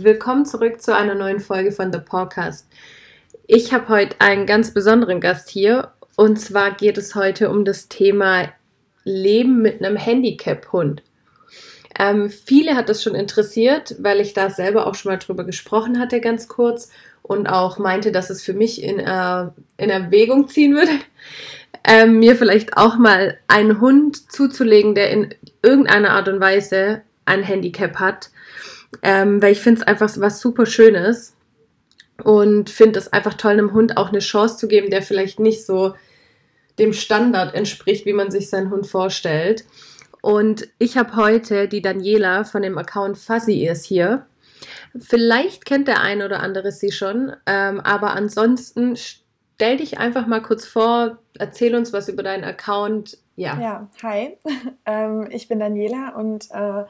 Willkommen zurück zu einer neuen Folge von The Podcast. Ich habe heute einen ganz besonderen Gast hier und zwar geht es heute um das Thema Leben mit einem Handicap-Hund. Ähm, viele hat das schon interessiert, weil ich da selber auch schon mal drüber gesprochen hatte, ganz kurz und auch meinte, dass es für mich in, äh, in Erwägung ziehen würde, ähm, mir vielleicht auch mal einen Hund zuzulegen, der in irgendeiner Art und Weise ein Handicap hat ähm, weil ich finde es einfach was super Schönes und finde es einfach toll, einem Hund auch eine Chance zu geben, der vielleicht nicht so dem Standard entspricht, wie man sich seinen Hund vorstellt. Und ich habe heute die Daniela von dem Account Fuzzy Ears hier. Vielleicht kennt der ein oder andere sie schon, ähm, aber ansonsten stell dich einfach mal kurz vor, erzähl uns was über deinen Account. Ja, ja hi, ähm, ich bin Daniela und äh,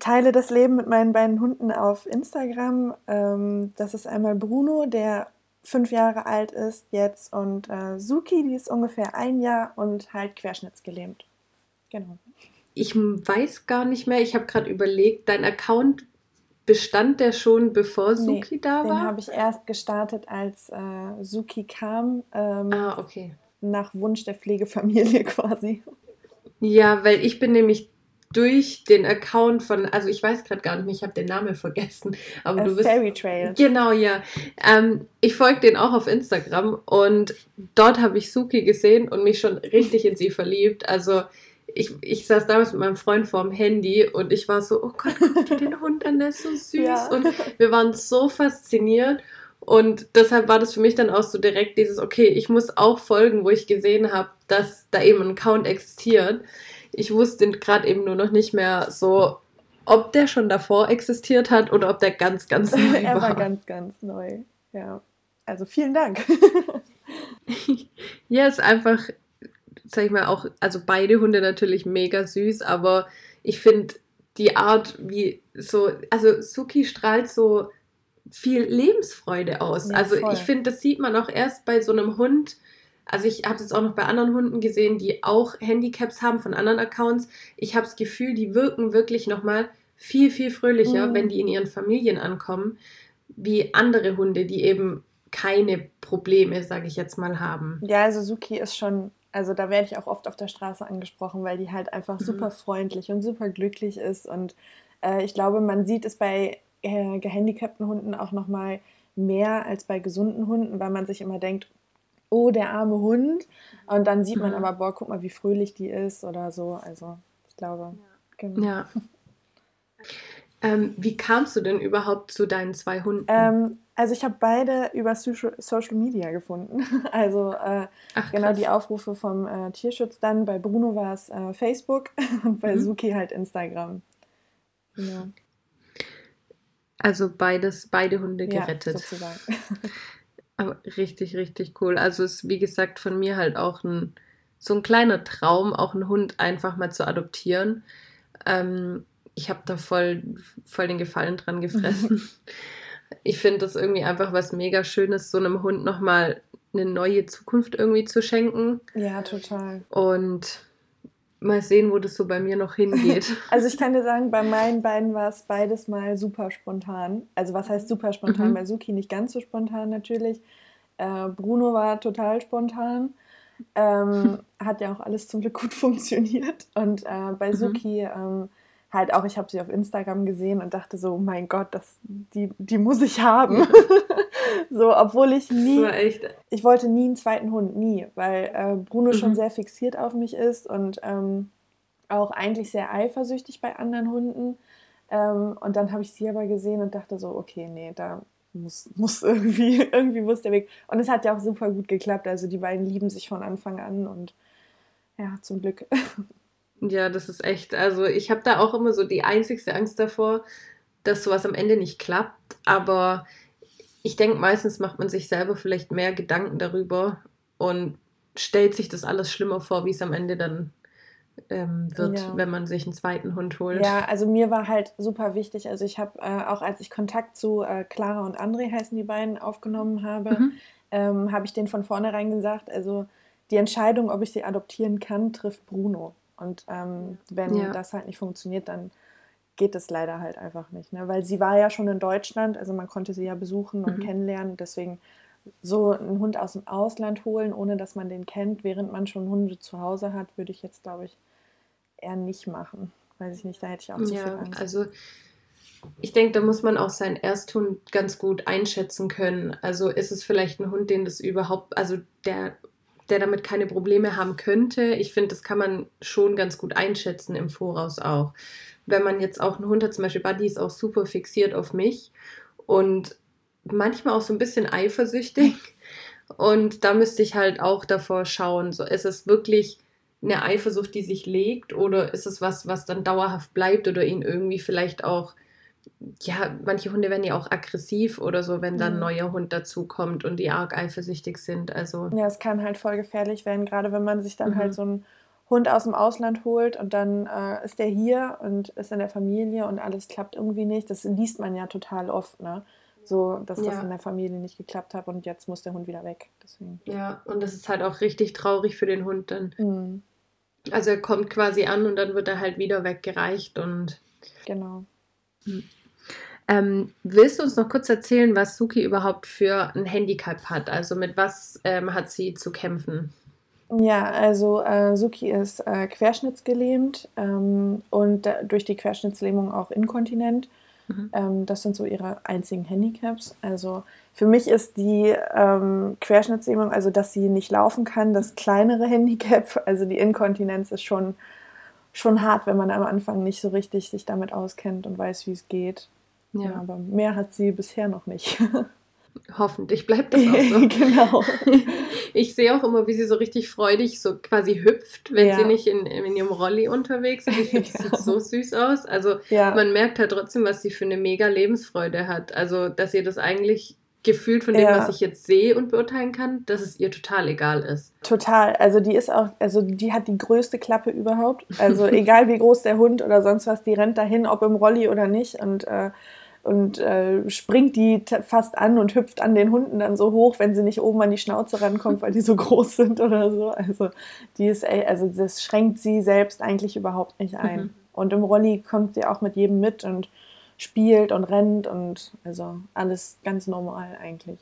teile das Leben mit meinen beiden Hunden auf Instagram. Ähm, das ist einmal Bruno, der fünf Jahre alt ist jetzt, und äh, Suki, die ist ungefähr ein Jahr und halt querschnittsgelähmt. Genau. Ich weiß gar nicht mehr, ich habe gerade überlegt, dein Account bestand der schon bevor Suki nee, da war? Den habe ich erst gestartet, als äh, Suki kam. Ähm, ah, okay. Nach Wunsch der Pflegefamilie quasi. Ja, weil ich bin nämlich durch den Account von, also ich weiß gerade gar nicht mehr, ich habe den Namen vergessen, aber A du bist. Fairy Trail. Genau, ja. Ähm, ich folge den auch auf Instagram und dort habe ich Suki gesehen und mich schon richtig in sie verliebt. Also ich, ich saß damals mit meinem Freund vorm Handy und ich war so, oh Gott, guck dir den Hund an, der ist so süß. Ja. Und wir waren so fasziniert. Und deshalb war das für mich dann auch so direkt dieses, okay, ich muss auch folgen, wo ich gesehen habe, dass da eben ein Account existiert. Ich wusste gerade eben nur noch nicht mehr so, ob der schon davor existiert hat oder ob der ganz, ganz neu war. er war ganz, ganz neu. Ja. Also vielen Dank. ja, ist einfach, sag ich mal, auch, also beide Hunde natürlich mega süß, aber ich finde die Art, wie so, also Suki strahlt so viel Lebensfreude aus. Ja, also voll. ich finde, das sieht man auch erst bei so einem Hund, also ich habe es auch noch bei anderen Hunden gesehen, die auch Handicaps haben von anderen Accounts. Ich habe das Gefühl, die wirken wirklich nochmal viel, viel fröhlicher, mhm. wenn die in ihren Familien ankommen, wie andere Hunde, die eben keine Probleme, sage ich jetzt mal, haben. Ja, also Suki ist schon, also da werde ich auch oft auf der Straße angesprochen, weil die halt einfach mhm. super freundlich und super glücklich ist. Und äh, ich glaube, man sieht es bei äh, gehandicapten Hunden auch nochmal mehr als bei gesunden Hunden, weil man sich immer denkt, oh, der arme Hund. Und dann sieht man mhm. aber, boah, guck mal, wie fröhlich die ist oder so. Also, ich glaube, ja. genau. Ja. Ähm, wie kamst du denn überhaupt zu deinen zwei Hunden? Ähm, also ich habe beide über Social Media gefunden. Also äh, Ach, genau die Aufrufe vom äh, Tierschutz dann. Bei Bruno war es äh, Facebook und bei mhm. Suki halt Instagram. Genau. Also beides, beide Hunde gerettet. Ja, sozusagen. Aber richtig, richtig cool. Also ist, wie gesagt, von mir halt auch ein, so ein kleiner Traum, auch einen Hund einfach mal zu adoptieren. Ähm, ich habe da voll, voll den Gefallen dran gefressen. ich finde das irgendwie einfach was mega Schönes, so einem Hund nochmal eine neue Zukunft irgendwie zu schenken. Ja, total. Und mal sehen, wo das so bei mir noch hingeht. also ich kann dir sagen, bei meinen beiden war es beides mal super spontan. Also was heißt super spontan? Mhm. Bei Suki nicht ganz so spontan natürlich. Äh, Bruno war total spontan. Ähm, hat ja auch alles zum Glück gut funktioniert. Und äh, bei mhm. Suki ähm, halt auch, ich habe sie auf Instagram gesehen und dachte so, mein Gott, das, die, die muss ich haben. so, obwohl ich nie, ich wollte nie einen zweiten Hund, nie, weil äh, Bruno mhm. schon sehr fixiert auf mich ist und ähm, auch eigentlich sehr eifersüchtig bei anderen Hunden. Ähm, und dann habe ich sie aber gesehen und dachte so, okay, nee, da muss, muss irgendwie, irgendwie muss der Weg. Und es hat ja auch super gut geklappt. Also die beiden lieben sich von Anfang an und ja, zum Glück. Ja, das ist echt. Also ich habe da auch immer so die einzigste Angst davor, dass sowas am Ende nicht klappt. Aber ich denke, meistens macht man sich selber vielleicht mehr Gedanken darüber und stellt sich das alles schlimmer vor, wie es am Ende dann ähm, wird, ja. wenn man sich einen zweiten Hund holt. Ja, also mir war halt super wichtig. Also ich habe äh, auch, als ich Kontakt zu äh, Clara und André heißen die beiden aufgenommen habe, mhm. ähm, habe ich denen von vornherein gesagt, also die Entscheidung, ob ich sie adoptieren kann, trifft Bruno. Und ähm, wenn ja. das halt nicht funktioniert, dann geht es leider halt einfach nicht. Ne? Weil sie war ja schon in Deutschland, also man konnte sie ja besuchen und mhm. kennenlernen. Deswegen so einen Hund aus dem Ausland holen, ohne dass man den kennt, während man schon Hunde zu Hause hat, würde ich jetzt, glaube ich, eher nicht machen. Weiß ich nicht, da hätte ich auch zu ja, viel Angst. Also ich denke, da muss man auch seinen Ersthund ganz gut einschätzen können. Also ist es vielleicht ein Hund, den das überhaupt, also der, der damit keine Probleme haben könnte. Ich finde, das kann man schon ganz gut einschätzen im Voraus auch. Wenn man jetzt auch einen Hund hat, zum Beispiel Buddy ist auch super fixiert auf mich und manchmal auch so ein bisschen eifersüchtig. Und da müsste ich halt auch davor schauen, so ist es wirklich eine Eifersucht, die sich legt, oder ist es was, was dann dauerhaft bleibt oder ihn irgendwie vielleicht auch ja, manche Hunde werden ja auch aggressiv oder so, wenn dann ein mhm. neuer Hund dazukommt und die arg eifersüchtig sind. Also ja, es kann halt voll gefährlich werden, gerade wenn man sich dann halt mhm. halt so einen Hund aus dem Ausland holt und dann äh, ist der hier und ist in der Familie und alles klappt irgendwie nicht. Das liest man ja total oft, ne? So, dass ja. das in der Familie nicht geklappt hat und jetzt muss der Hund wieder weg. Deswegen. Ja, und das ist halt auch richtig traurig für den Hund dann. Mhm. Also er kommt quasi an und dann wird er halt wieder weggereicht und. Genau. Hm. Ähm, willst du uns noch kurz erzählen, was Suki überhaupt für ein Handicap hat? Also mit was ähm, hat sie zu kämpfen? Ja, also äh, Suki ist äh, querschnittsgelähmt ähm, und äh, durch die Querschnittslähmung auch inkontinent. Mhm. Ähm, das sind so ihre einzigen Handicaps. Also für mich ist die ähm, Querschnittslähmung, also dass sie nicht laufen kann, das kleinere Handicap. Also die Inkontinenz ist schon schon hart, wenn man am Anfang nicht so richtig sich damit auskennt und weiß, wie es geht. Ja. ja aber mehr hat sie bisher noch nicht. Hoffentlich bleibt das auch so. genau. Ich sehe auch immer, wie sie so richtig freudig so quasi hüpft, wenn ja. sie nicht in, in ihrem Rolli unterwegs ist. Ich finde, das sieht so süß aus. Also ja. man merkt halt trotzdem, was sie für eine mega Lebensfreude hat. Also, dass ihr das eigentlich gefühlt von dem, ja. was ich jetzt sehe und beurteilen kann, dass es ihr total egal ist. Total. Also die ist auch, also die hat die größte Klappe überhaupt. Also egal wie groß der Hund oder sonst was, die rennt dahin, ob im Rolli oder nicht und äh, und äh, springt die fast an und hüpft an den Hunden dann so hoch, wenn sie nicht oben an die Schnauze rankommt, weil die so groß sind oder so. Also die ist, also das schränkt sie selbst eigentlich überhaupt nicht ein. Mhm. Und im Rolli kommt sie auch mit jedem mit und spielt und rennt und also alles ganz normal eigentlich.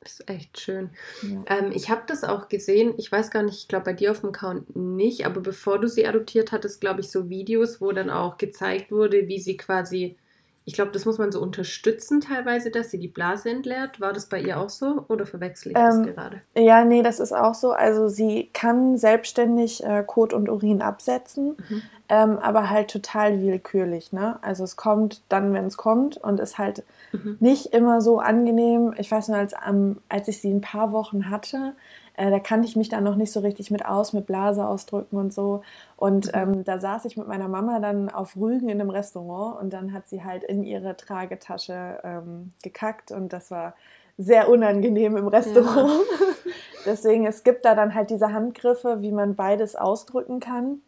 Das ist echt schön. Ja. Ähm, ich habe das auch gesehen, ich weiß gar nicht, ich glaube bei dir auf dem Account nicht, aber bevor du sie adoptiert hattest, glaube ich, so Videos, wo dann auch gezeigt wurde, wie sie quasi ich glaube, das muss man so unterstützen teilweise, dass sie die Blase entleert. War das bei ihr auch so oder verwechsel ich ähm, das gerade? Ja, nee, das ist auch so. Also sie kann selbstständig äh, Kot und Urin absetzen, mhm. ähm, aber halt total willkürlich. Ne? Also es kommt dann, wenn es kommt und ist halt mhm. nicht immer so angenehm. Ich weiß nur, als, ähm, als ich sie ein paar Wochen hatte, äh, da kannte ich mich dann noch nicht so richtig mit aus, mit Blase ausdrücken und so. Und mhm. ähm, da saß ich mit meiner Mama dann auf Rügen in einem Restaurant und dann hat sie halt in ihre Tragetasche ähm, gekackt und das war sehr unangenehm im Restaurant. Ja. Deswegen, es gibt da dann halt diese Handgriffe, wie man beides ausdrücken kann.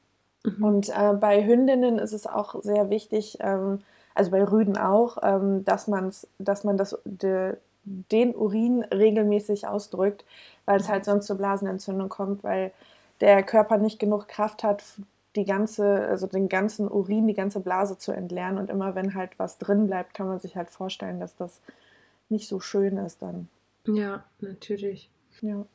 Mhm. Und äh, bei Hündinnen ist es auch sehr wichtig, ähm, also bei Rüden auch, ähm, dass, man's, dass man das, de, den Urin regelmäßig ausdrückt, weil es halt sonst zur Blasenentzündung kommt, weil der Körper nicht genug Kraft hat, die ganze, also den ganzen Urin, die ganze Blase zu entleeren. Und immer wenn halt was drin bleibt, kann man sich halt vorstellen, dass das nicht so schön ist dann. Ja, natürlich. Ja.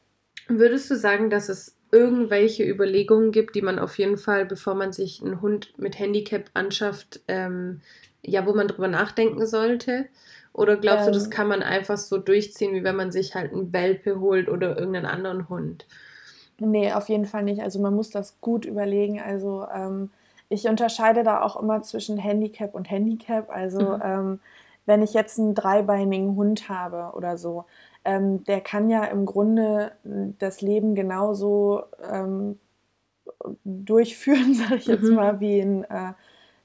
Würdest du sagen, dass es irgendwelche Überlegungen gibt, die man auf jeden Fall, bevor man sich einen Hund mit Handicap anschafft, ähm, ja, wo man drüber nachdenken sollte? Oder glaubst ähm, du, das ähm. kann man einfach so durchziehen, wie wenn man sich halt einen Welpe holt oder irgendeinen anderen Hund? Nee, auf jeden Fall nicht. Also man muss das gut überlegen. Also ähm, ich unterscheide da auch immer zwischen Handicap und Handicap. Also mhm. ähm, wenn ich jetzt einen dreibeinigen Hund habe oder so, ähm, der kann ja im Grunde das Leben genauso ähm, durchführen, sage ich jetzt mhm. mal, wie ein äh,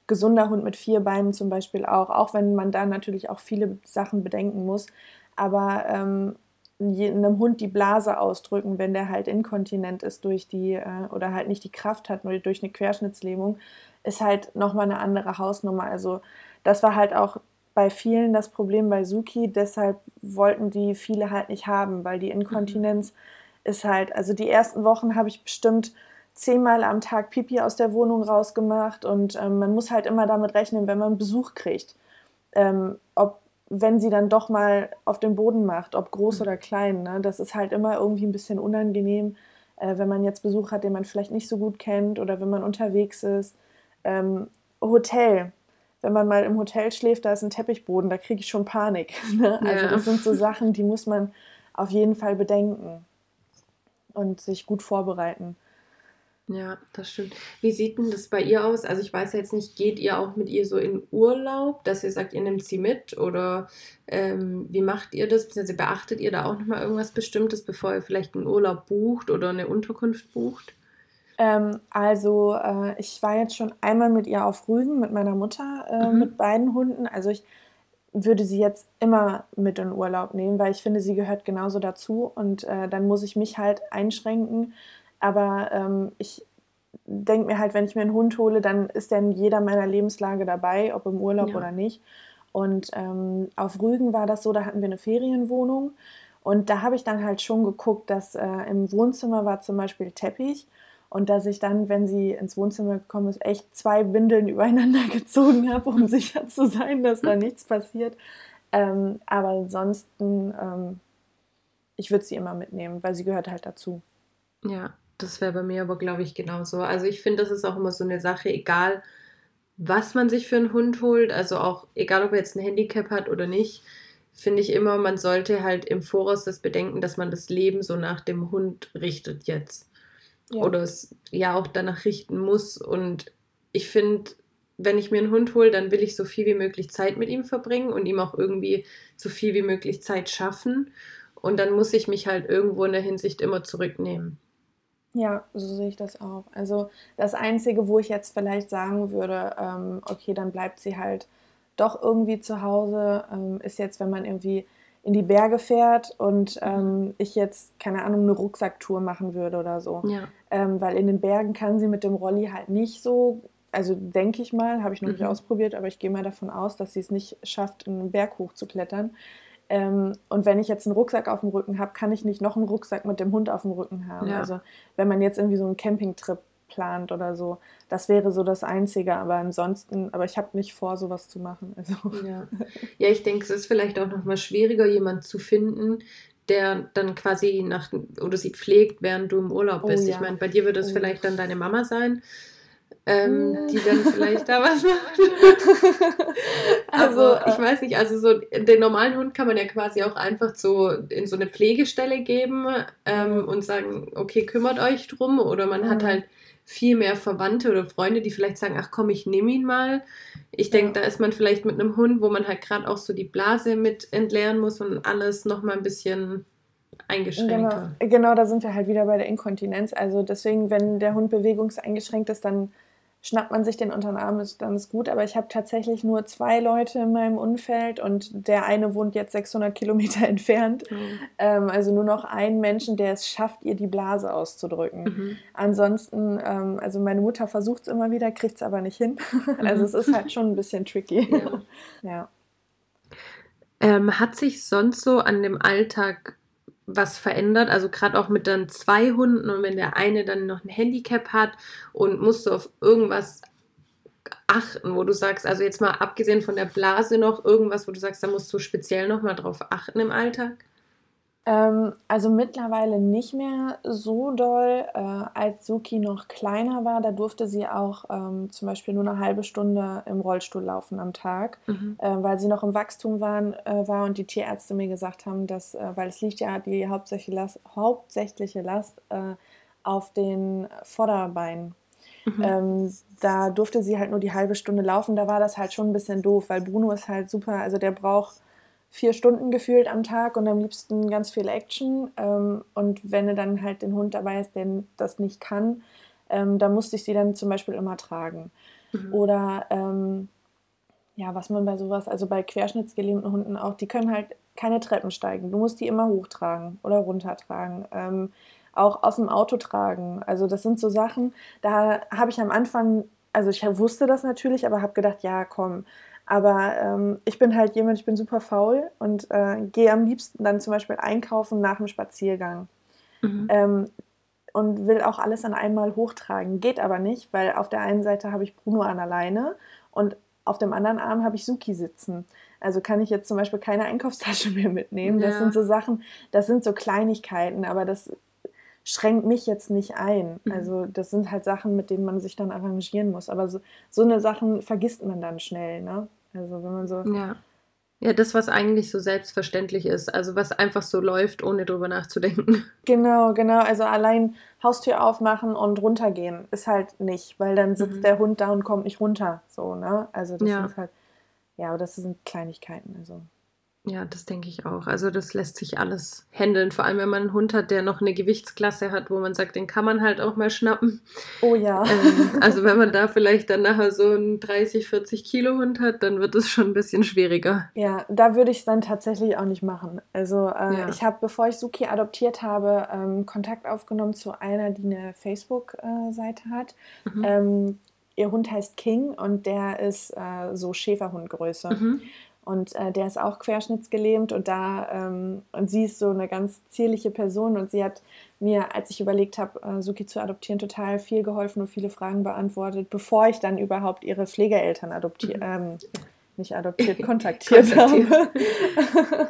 gesunder Hund mit vier Beinen zum Beispiel auch, auch wenn man da natürlich auch viele Sachen bedenken muss. Aber ähm, einem Hund die Blase ausdrücken, wenn der halt inkontinent ist durch die äh, oder halt nicht die Kraft hat, nur durch eine Querschnittslähmung, ist halt nochmal eine andere Hausnummer. Also das war halt auch bei vielen das Problem bei Suki, deshalb wollten die viele halt nicht haben, weil die Inkontinenz mhm. ist halt, also die ersten Wochen habe ich bestimmt zehnmal am Tag Pipi aus der Wohnung rausgemacht und ähm, man muss halt immer damit rechnen, wenn man Besuch kriegt, ähm, ob wenn sie dann doch mal auf den Boden macht, ob groß oder klein. Ne? Das ist halt immer irgendwie ein bisschen unangenehm, äh, wenn man jetzt Besuch hat, den man vielleicht nicht so gut kennt oder wenn man unterwegs ist. Ähm, Hotel. Wenn man mal im Hotel schläft, da ist ein Teppichboden, da kriege ich schon Panik. Ne? Also ja. das sind so Sachen, die muss man auf jeden Fall bedenken und sich gut vorbereiten. Ja, das stimmt. Wie sieht denn das bei ihr aus? Also ich weiß jetzt nicht, geht ihr auch mit ihr so in Urlaub, dass ihr sagt, ihr nehmt sie mit oder ähm, wie macht ihr das? Beziehungsweise beachtet ihr da auch nochmal irgendwas Bestimmtes, bevor ihr vielleicht einen Urlaub bucht oder eine Unterkunft bucht? Ähm, also äh, ich war jetzt schon einmal mit ihr auf Rügen mit meiner Mutter, äh, mhm. mit beiden Hunden. Also ich würde sie jetzt immer mit in Urlaub nehmen, weil ich finde, sie gehört genauso dazu und äh, dann muss ich mich halt einschränken aber ähm, ich denke mir halt, wenn ich mir einen Hund hole, dann ist der in jeder meiner Lebenslage dabei, ob im Urlaub ja. oder nicht. Und ähm, auf Rügen war das so, da hatten wir eine Ferienwohnung. Und da habe ich dann halt schon geguckt, dass äh, im Wohnzimmer war zum Beispiel Teppich und dass ich dann, wenn sie ins Wohnzimmer gekommen ist, echt zwei Windeln übereinander gezogen habe, um sicher zu sein, dass da nichts passiert. Ähm, aber ansonsten, ähm, ich würde sie immer mitnehmen, weil sie gehört halt dazu. Ja, das wäre bei mir aber, glaube ich, genauso. Also ich finde, das ist auch immer so eine Sache, egal was man sich für einen Hund holt, also auch egal, ob er jetzt ein Handicap hat oder nicht, finde ich immer, man sollte halt im Voraus das bedenken, dass man das Leben so nach dem Hund richtet jetzt. Ja. Oder es ja auch danach richten muss. Und ich finde, wenn ich mir einen Hund hole, dann will ich so viel wie möglich Zeit mit ihm verbringen und ihm auch irgendwie so viel wie möglich Zeit schaffen. Und dann muss ich mich halt irgendwo in der Hinsicht immer zurücknehmen. Ja, so sehe ich das auch. Also das Einzige, wo ich jetzt vielleicht sagen würde, ähm, okay, dann bleibt sie halt doch irgendwie zu Hause, ähm, ist jetzt, wenn man irgendwie in die Berge fährt und mhm. ähm, ich jetzt, keine Ahnung, eine Rucksacktour machen würde oder so. Ja. Ähm, weil in den Bergen kann sie mit dem Rolli halt nicht so, also denke ich mal, habe ich noch mhm. nicht ausprobiert, aber ich gehe mal davon aus, dass sie es nicht schafft, einen Berg hochzuklettern. Ähm, und wenn ich jetzt einen Rucksack auf dem Rücken habe, kann ich nicht noch einen Rucksack mit dem Hund auf dem Rücken haben. Ja. Also wenn man jetzt irgendwie so einen Campingtrip plant oder so, das wäre so das Einzige. Aber ansonsten, aber ich habe nicht vor, sowas zu machen. Also. Ja. ja, ich denke, es ist vielleicht auch noch mal schwieriger, jemanden zu finden, der dann quasi nach oder sie pflegt, während du im Urlaub oh bist. Oh, ja. Ich meine, bei dir wird es oh. vielleicht dann deine Mama sein ähm, die dann vielleicht da was macht. also, also ich weiß nicht, also so den normalen Hund kann man ja quasi auch einfach so in so eine Pflegestelle geben ähm, und sagen, okay, kümmert euch drum. Oder man hat halt viel mehr Verwandte oder Freunde, die vielleicht sagen, ach komm, ich nehme ihn mal. Ich denke, ja. da ist man vielleicht mit einem Hund, wo man halt gerade auch so die Blase mit entleeren muss und alles nochmal ein bisschen eingeschränkter. Genau, genau, da sind wir halt wieder bei der Inkontinenz. Also deswegen, wenn der Hund bewegungseingeschränkt ist, dann schnappt man sich den unter den Arm, ist dann ist gut. Aber ich habe tatsächlich nur zwei Leute in meinem Umfeld und der eine wohnt jetzt 600 Kilometer entfernt. Mhm. Ähm, also nur noch einen Menschen, der es schafft, ihr die Blase auszudrücken. Mhm. Ansonsten, ähm, also meine Mutter versucht es immer wieder, kriegt es aber nicht hin. also es ist halt schon ein bisschen tricky. Ja. ja. Ähm, hat sich sonst so an dem Alltag was verändert. Also gerade auch mit dann zwei Hunden und wenn der eine dann noch ein Handicap hat und musst du auf irgendwas achten, wo du sagst, also jetzt mal abgesehen von der Blase noch irgendwas, wo du sagst, da musst du speziell noch mal drauf achten im Alltag? Ähm, also mittlerweile nicht mehr so doll. Äh, als Suki noch kleiner war, da durfte sie auch ähm, zum Beispiel nur eine halbe Stunde im Rollstuhl laufen am Tag, mhm. äh, weil sie noch im Wachstum waren, äh, war und die Tierärzte mir gesagt haben, dass, äh, weil es liegt ja die hauptsächliche Last, hauptsächliche Last äh, auf den Vorderbeinen. Mhm. Ähm, da durfte sie halt nur die halbe Stunde laufen. Da war das halt schon ein bisschen doof, weil Bruno ist halt super, also der braucht vier Stunden gefühlt am Tag und am liebsten ganz viel Action. Ähm, und wenn er dann halt den Hund dabei ist, der das nicht kann, ähm, da musste ich sie dann zum Beispiel immer tragen. Mhm. Oder ähm, ja, was man bei sowas, also bei querschnittsgelähmten Hunden auch, die können halt keine Treppen steigen. Du musst die immer hochtragen oder runtertragen. Ähm, auch aus dem Auto tragen. Also das sind so Sachen, da habe ich am Anfang, also ich wusste das natürlich, aber habe gedacht, ja, komm, aber ähm, ich bin halt jemand, ich bin super faul und äh, gehe am liebsten dann zum Beispiel einkaufen nach dem Spaziergang. Mhm. Ähm, und will auch alles an einmal hochtragen. Geht aber nicht, weil auf der einen Seite habe ich Bruno an alleine und auf dem anderen Arm habe ich Suki sitzen. Also kann ich jetzt zum Beispiel keine Einkaufstasche mehr mitnehmen. Ja. Das sind so Sachen, das sind so Kleinigkeiten, aber das schränkt mich jetzt nicht ein. Mhm. Also das sind halt Sachen, mit denen man sich dann arrangieren muss. Aber so, so eine Sachen vergisst man dann schnell, ne? Also wenn man so. Ja. Ja, das, was eigentlich so selbstverständlich ist, also was einfach so läuft, ohne drüber nachzudenken. Genau, genau. Also allein Haustür aufmachen und runtergehen ist halt nicht, weil dann sitzt mhm. der Hund da und kommt nicht runter. So, ne? Also das ja. ist halt, ja, aber das sind Kleinigkeiten. Also. Ja, das denke ich auch. Also das lässt sich alles handeln. Vor allem, wenn man einen Hund hat, der noch eine Gewichtsklasse hat, wo man sagt, den kann man halt auch mal schnappen. Oh ja. Ähm, also wenn man da vielleicht dann nachher so einen 30, 40 Kilo Hund hat, dann wird es schon ein bisschen schwieriger. Ja, da würde ich es dann tatsächlich auch nicht machen. Also äh, ja. ich habe, bevor ich Suki adoptiert habe, ähm, Kontakt aufgenommen zu einer, die eine Facebook-Seite hat. Mhm. Ähm, ihr Hund heißt King und der ist äh, so Schäferhundgröße. Mhm. Und äh, der ist auch querschnittsgelähmt und da ähm, und sie ist so eine ganz zierliche Person und sie hat mir, als ich überlegt habe, äh, Suki zu adoptieren, total viel geholfen und viele Fragen beantwortet, bevor ich dann überhaupt ihre Pflegeeltern adoptiert, mhm. ähm, nicht adoptiert, kontaktiert habe.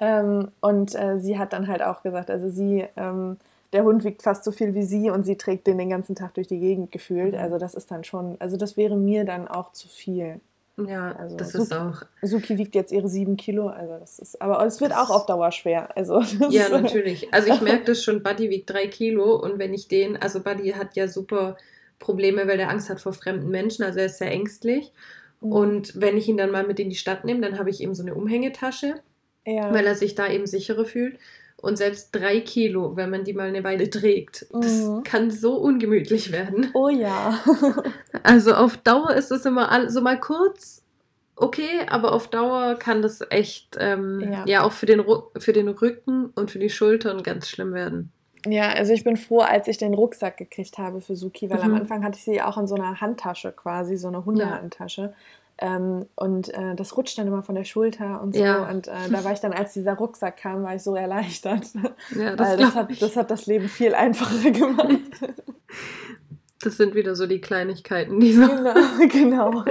ähm, und äh, sie hat dann halt auch gesagt, also sie, ähm, der Hund wiegt fast so viel wie sie und sie trägt den den ganzen Tag durch die Gegend gefühlt. Mhm. Also das ist dann schon, also das wäre mir dann auch zu viel. Ja, also das Suki, ist auch. Suki wiegt jetzt ihre sieben Kilo, also das ist, aber es wird auch auf Dauer schwer. Also ja, natürlich. Also ich merke das schon, Buddy wiegt drei Kilo und wenn ich den, also Buddy hat ja super Probleme, weil der Angst hat vor fremden Menschen, also er ist sehr ängstlich. Mhm. Und wenn ich ihn dann mal mit in die Stadt nehme, dann habe ich eben so eine Umhängetasche, ja. weil er sich da eben sicherer fühlt. Und selbst drei Kilo, wenn man die mal eine Weile trägt, das mhm. kann so ungemütlich werden. Oh ja. also auf Dauer ist es immer so mal kurz okay, aber auf Dauer kann das echt ähm, ja. ja. auch für den, für den Rücken und für die Schultern ganz schlimm werden. Ja, also ich bin froh, als ich den Rucksack gekriegt habe für Suki, weil mhm. am Anfang hatte ich sie auch in so einer Handtasche quasi, so eine Hundehandtasche. Ja. Ähm, und äh, das rutscht dann immer von der Schulter und so. Ja. Und äh, da war ich dann, als dieser Rucksack kam, war ich so erleichtert. Ja, das, das, hat, das hat das Leben viel einfacher gemacht. Das sind wieder so die Kleinigkeiten, die so. Genau, genau.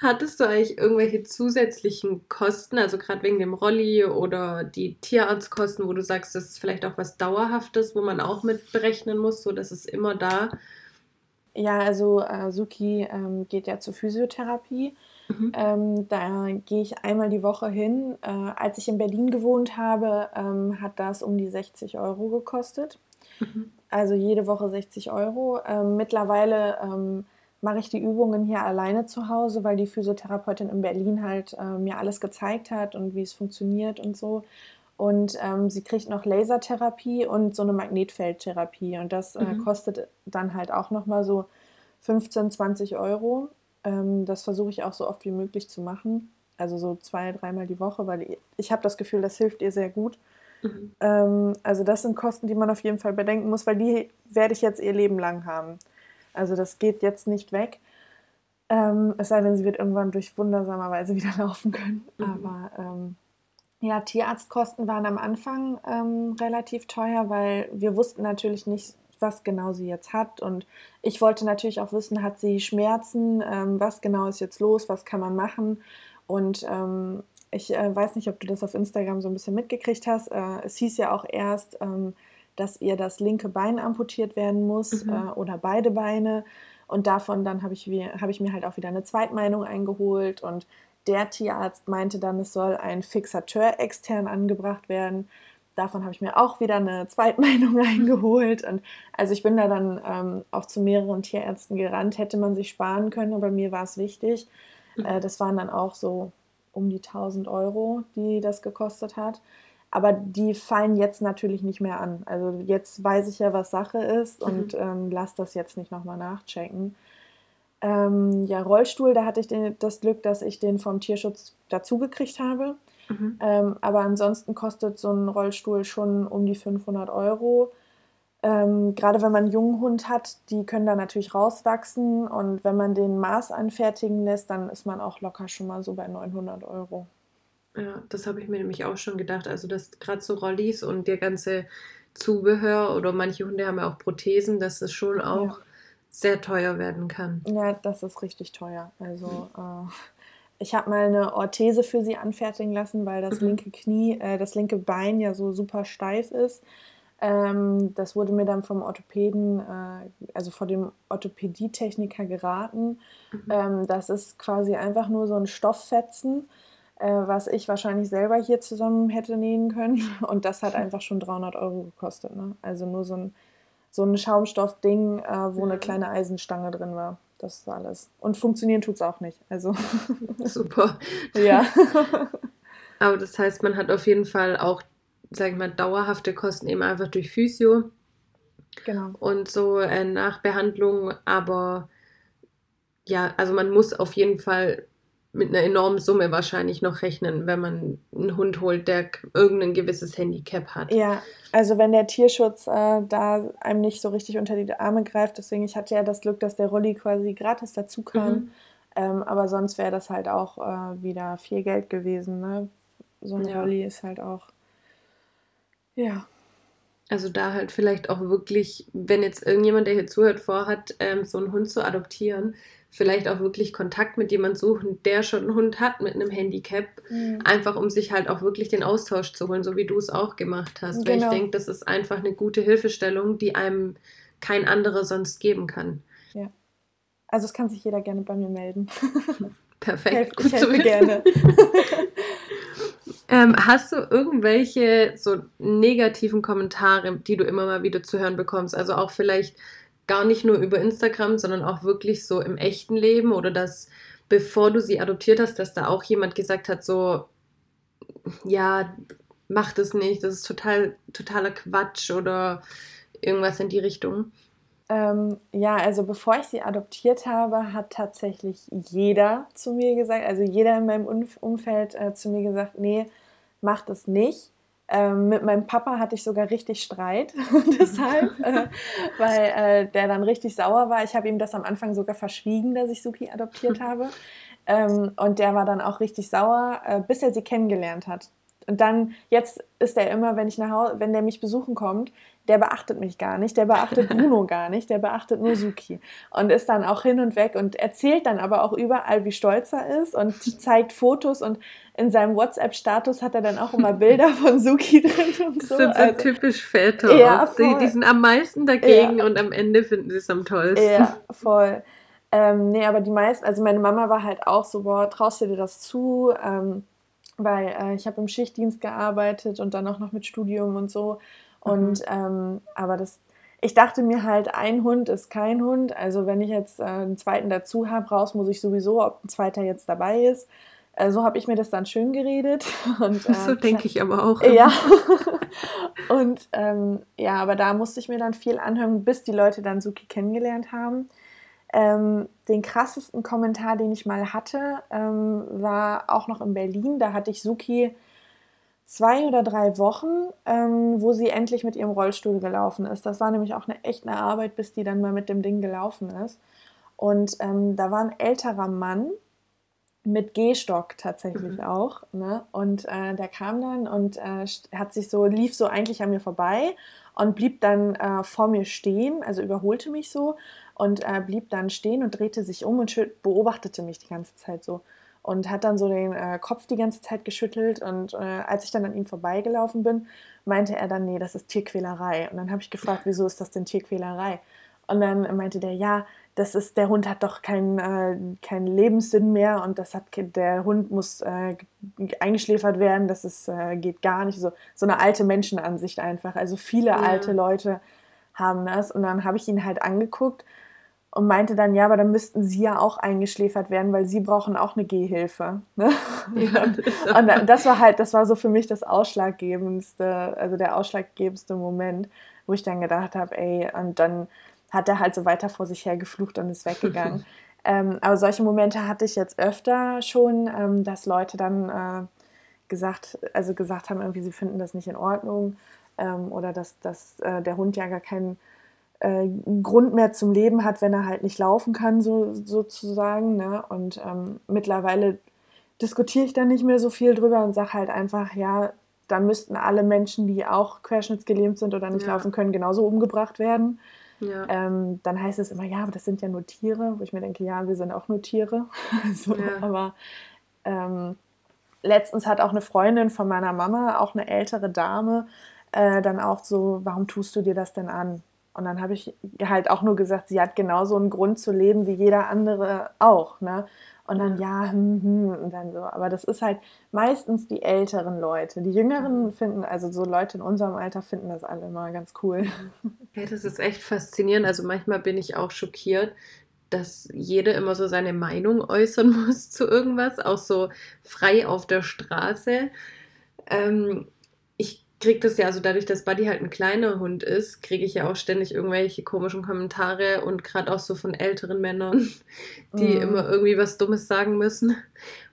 Hattest du eigentlich irgendwelche zusätzlichen Kosten, also gerade wegen dem Rolli oder die Tierarztkosten, wo du sagst, das ist vielleicht auch was Dauerhaftes, wo man auch mit berechnen muss, so dass es immer da ja, also äh, Suki ähm, geht ja zur Physiotherapie. Mhm. Ähm, da gehe ich einmal die Woche hin. Äh, als ich in Berlin gewohnt habe, ähm, hat das um die 60 Euro gekostet. Mhm. Also jede Woche 60 Euro. Ähm, mittlerweile ähm, mache ich die Übungen hier alleine zu Hause, weil die Physiotherapeutin in Berlin halt äh, mir alles gezeigt hat und wie es funktioniert und so. Und ähm, sie kriegt noch Lasertherapie und so eine Magnetfeldtherapie. Und das äh, mhm. kostet dann halt auch nochmal so 15, 20 Euro. Ähm, das versuche ich auch so oft wie möglich zu machen. Also so zwei, dreimal die Woche, weil ich, habe das Gefühl, das hilft ihr sehr gut. Mhm. Ähm, also das sind Kosten, die man auf jeden Fall bedenken muss, weil die werde ich jetzt ihr Leben lang haben. Also das geht jetzt nicht weg. Ähm, es sei denn, sie wird irgendwann durch wundersamerweise wieder laufen können. Mhm. Aber ähm, ja, Tierarztkosten waren am Anfang ähm, relativ teuer, weil wir wussten natürlich nicht, was genau sie jetzt hat. Und ich wollte natürlich auch wissen, hat sie Schmerzen? Ähm, was genau ist jetzt los? Was kann man machen? Und ähm, ich äh, weiß nicht, ob du das auf Instagram so ein bisschen mitgekriegt hast. Äh, es hieß ja auch erst, ähm, dass ihr das linke Bein amputiert werden muss mhm. äh, oder beide Beine. Und davon dann habe ich, hab ich mir halt auch wieder eine Zweitmeinung eingeholt und der Tierarzt meinte dann, es soll ein Fixateur extern angebracht werden. Davon habe ich mir auch wieder eine Zweitmeinung eingeholt. Und also ich bin da dann ähm, auch zu mehreren Tierärzten gerannt. Hätte man sich sparen können, aber mir war es wichtig. Mhm. Äh, das waren dann auch so um die 1000 Euro, die das gekostet hat. Aber die fallen jetzt natürlich nicht mehr an. Also jetzt weiß ich ja, was Sache ist und mhm. ähm, lass das jetzt nicht nochmal nachchecken. Ähm, ja, Rollstuhl, da hatte ich den, das Glück, dass ich den vom Tierschutz dazugekriegt habe. Mhm. Ähm, aber ansonsten kostet so ein Rollstuhl schon um die 500 Euro. Ähm, gerade wenn man einen jungen Hund hat, die können da natürlich rauswachsen. Und wenn man den Maß anfertigen lässt, dann ist man auch locker schon mal so bei 900 Euro. Ja, das habe ich mir nämlich auch schon gedacht. Also, dass gerade so Rollis und der ganze Zubehör oder manche Hunde haben ja auch Prothesen, dass es schon auch ja. Sehr teuer werden kann. Ja, das ist richtig teuer. Also äh, ich habe mal eine Orthese für sie anfertigen lassen, weil das mhm. linke Knie, äh, das linke Bein ja so super steif ist. Ähm, das wurde mir dann vom Orthopäden, äh, also vor dem Orthopädietechniker geraten. Mhm. Ähm, das ist quasi einfach nur so ein Stofffetzen, äh, was ich wahrscheinlich selber hier zusammen hätte nähen können. Und das hat einfach schon 300 Euro gekostet. Ne? Also nur so ein, so ein Schaumstoffding, äh, wo mhm. eine kleine Eisenstange drin war. Das ist alles. Und funktionieren tut es auch nicht. Also. Super. ja. Aber das heißt, man hat auf jeden Fall auch, sag ich mal, dauerhafte Kosten eben einfach durch Physio. Genau. Und so äh, Nachbehandlung, aber ja, also man muss auf jeden Fall mit einer enormen Summe wahrscheinlich noch rechnen, wenn man einen Hund holt, der irgendein gewisses Handicap hat. Ja, also wenn der Tierschutz äh, da einem nicht so richtig unter die Arme greift, deswegen, ich hatte ja das Glück, dass der Rolli quasi gratis dazu kam, mhm. ähm, aber sonst wäre das halt auch äh, wieder viel Geld gewesen. Ne? So ein ja. Rolli ist halt auch, ja. Also da halt vielleicht auch wirklich, wenn jetzt irgendjemand, der hier zuhört, vorhat, ähm, so einen Hund zu adoptieren, vielleicht auch wirklich Kontakt mit jemand suchen, der schon einen Hund hat mit einem Handicap, mhm. einfach um sich halt auch wirklich den Austausch zu holen, so wie du es auch gemacht hast. Genau. Weil ich genau. denke, das ist einfach eine gute Hilfestellung, die einem kein anderer sonst geben kann. Ja. Also es kann sich jeder gerne bei mir melden. Perfekt. Helf, gut ich helfe gerne. ähm, hast du irgendwelche so negativen Kommentare, die du immer mal wieder zu hören bekommst? Also auch vielleicht gar nicht nur über Instagram, sondern auch wirklich so im echten Leben oder dass bevor du sie adoptiert hast, dass da auch jemand gesagt hat, so, ja, mach das nicht, das ist total, totaler Quatsch oder irgendwas in die Richtung? Ähm, ja, also bevor ich sie adoptiert habe, hat tatsächlich jeder zu mir gesagt, also jeder in meinem Umfeld äh, zu mir gesagt, nee, mach das nicht. Ähm, mit meinem Papa hatte ich sogar richtig Streit, deshalb, äh, weil äh, der dann richtig sauer war. Ich habe ihm das am Anfang sogar verschwiegen, dass ich Suki adoptiert habe. Ähm, und der war dann auch richtig sauer, äh, bis er sie kennengelernt hat. Und dann, jetzt ist er immer, wenn ich nach Hause, wenn der mich besuchen kommt, der beachtet mich gar nicht, der beachtet Bruno gar nicht, der beachtet nur Suki und ist dann auch hin und weg und erzählt dann aber auch überall, wie stolz er ist und zeigt Fotos und in seinem WhatsApp-Status hat er dann auch immer Bilder von Suki drin und so. Das sind so also, typisch Väter. Ja, die, die, sind am meisten dagegen ja. und am Ende finden sie es am tollsten. Ja, voll. Ähm, nee, aber die meisten, also meine Mama war halt auch so, boah, traust du dir das zu? Ähm, weil äh, ich habe im Schichtdienst gearbeitet und dann auch noch mit Studium und so. Und ähm, aber das, ich dachte mir halt, ein Hund ist kein Hund. Also wenn ich jetzt äh, einen zweiten dazu habe, raus muss ich sowieso, ob ein zweiter jetzt dabei ist. Äh, so habe ich mir das dann schön geredet. Und, äh, so denke ich aber auch. Ja. und ähm, ja, aber da musste ich mir dann viel anhören, bis die Leute dann Suki kennengelernt haben. Ähm, den krassesten Kommentar, den ich mal hatte, ähm, war auch noch in Berlin. Da hatte ich Suki zwei oder drei Wochen, ähm, wo sie endlich mit ihrem Rollstuhl gelaufen ist. Das war nämlich auch eine echte Arbeit, bis die dann mal mit dem Ding gelaufen ist. Und ähm, da war ein älterer Mann mit Gehstock tatsächlich mhm. auch. Ne? Und äh, der kam dann und äh, hat sich so, lief so eigentlich an mir vorbei und blieb dann äh, vor mir stehen, also überholte mich so und äh, blieb dann stehen und drehte sich um und beobachtete mich die ganze Zeit so und hat dann so den äh, Kopf die ganze Zeit geschüttelt. Und äh, als ich dann an ihm vorbeigelaufen bin, meinte er dann, nee, das ist Tierquälerei. Und dann habe ich gefragt, wieso ist das denn Tierquälerei? Und dann meinte der, ja, das ist, der Hund hat doch keinen äh, kein Lebenssinn mehr und das hat, der Hund muss äh, eingeschläfert werden, das ist, äh, geht gar nicht. So, so eine alte Menschenansicht einfach. Also viele ja. alte Leute haben das. Und dann habe ich ihn halt angeguckt und meinte dann, ja, aber dann müssten sie ja auch eingeschläfert werden, weil sie brauchen auch eine Gehhilfe. Ne? Ja, das und das war halt, das war so für mich das ausschlaggebendste, also der ausschlaggebendste Moment, wo ich dann gedacht habe, ey, und dann hat er halt so weiter vor sich her geflucht und ist weggegangen. ähm, aber solche Momente hatte ich jetzt öfter schon, ähm, dass Leute dann äh, gesagt, also gesagt haben, irgendwie sie finden das nicht in Ordnung ähm, oder dass, dass äh, der Hund ja gar keinen äh, Grund mehr zum Leben hat, wenn er halt nicht laufen kann, so, sozusagen. Ne? Und ähm, mittlerweile diskutiere ich dann nicht mehr so viel drüber und sage halt einfach, ja, dann müssten alle Menschen, die auch querschnittsgelähmt sind oder nicht ja. laufen können, genauso umgebracht werden. Ja. Ähm, dann heißt es immer, ja, aber das sind ja nur Tiere, wo ich mir denke, ja, wir sind auch nur Tiere. so, ja. Aber ähm, letztens hat auch eine Freundin von meiner Mama, auch eine ältere Dame, äh, dann auch so, warum tust du dir das denn an? Und dann habe ich halt auch nur gesagt, sie hat genauso einen Grund zu leben wie jeder andere auch. Ne? Und dann ja, hm, hm, und dann so. Aber das ist halt meistens die älteren Leute. Die Jüngeren finden, also so Leute in unserem Alter finden das alle immer ganz cool. Ja, das ist echt faszinierend. Also manchmal bin ich auch schockiert, dass jeder immer so seine Meinung äußern muss zu irgendwas, auch so frei auf der Straße. Ähm, kriege das ja, also dadurch, dass Buddy halt ein kleiner Hund ist, kriege ich ja auch ständig irgendwelche komischen Kommentare und gerade auch so von älteren Männern, die mm. immer irgendwie was Dummes sagen müssen.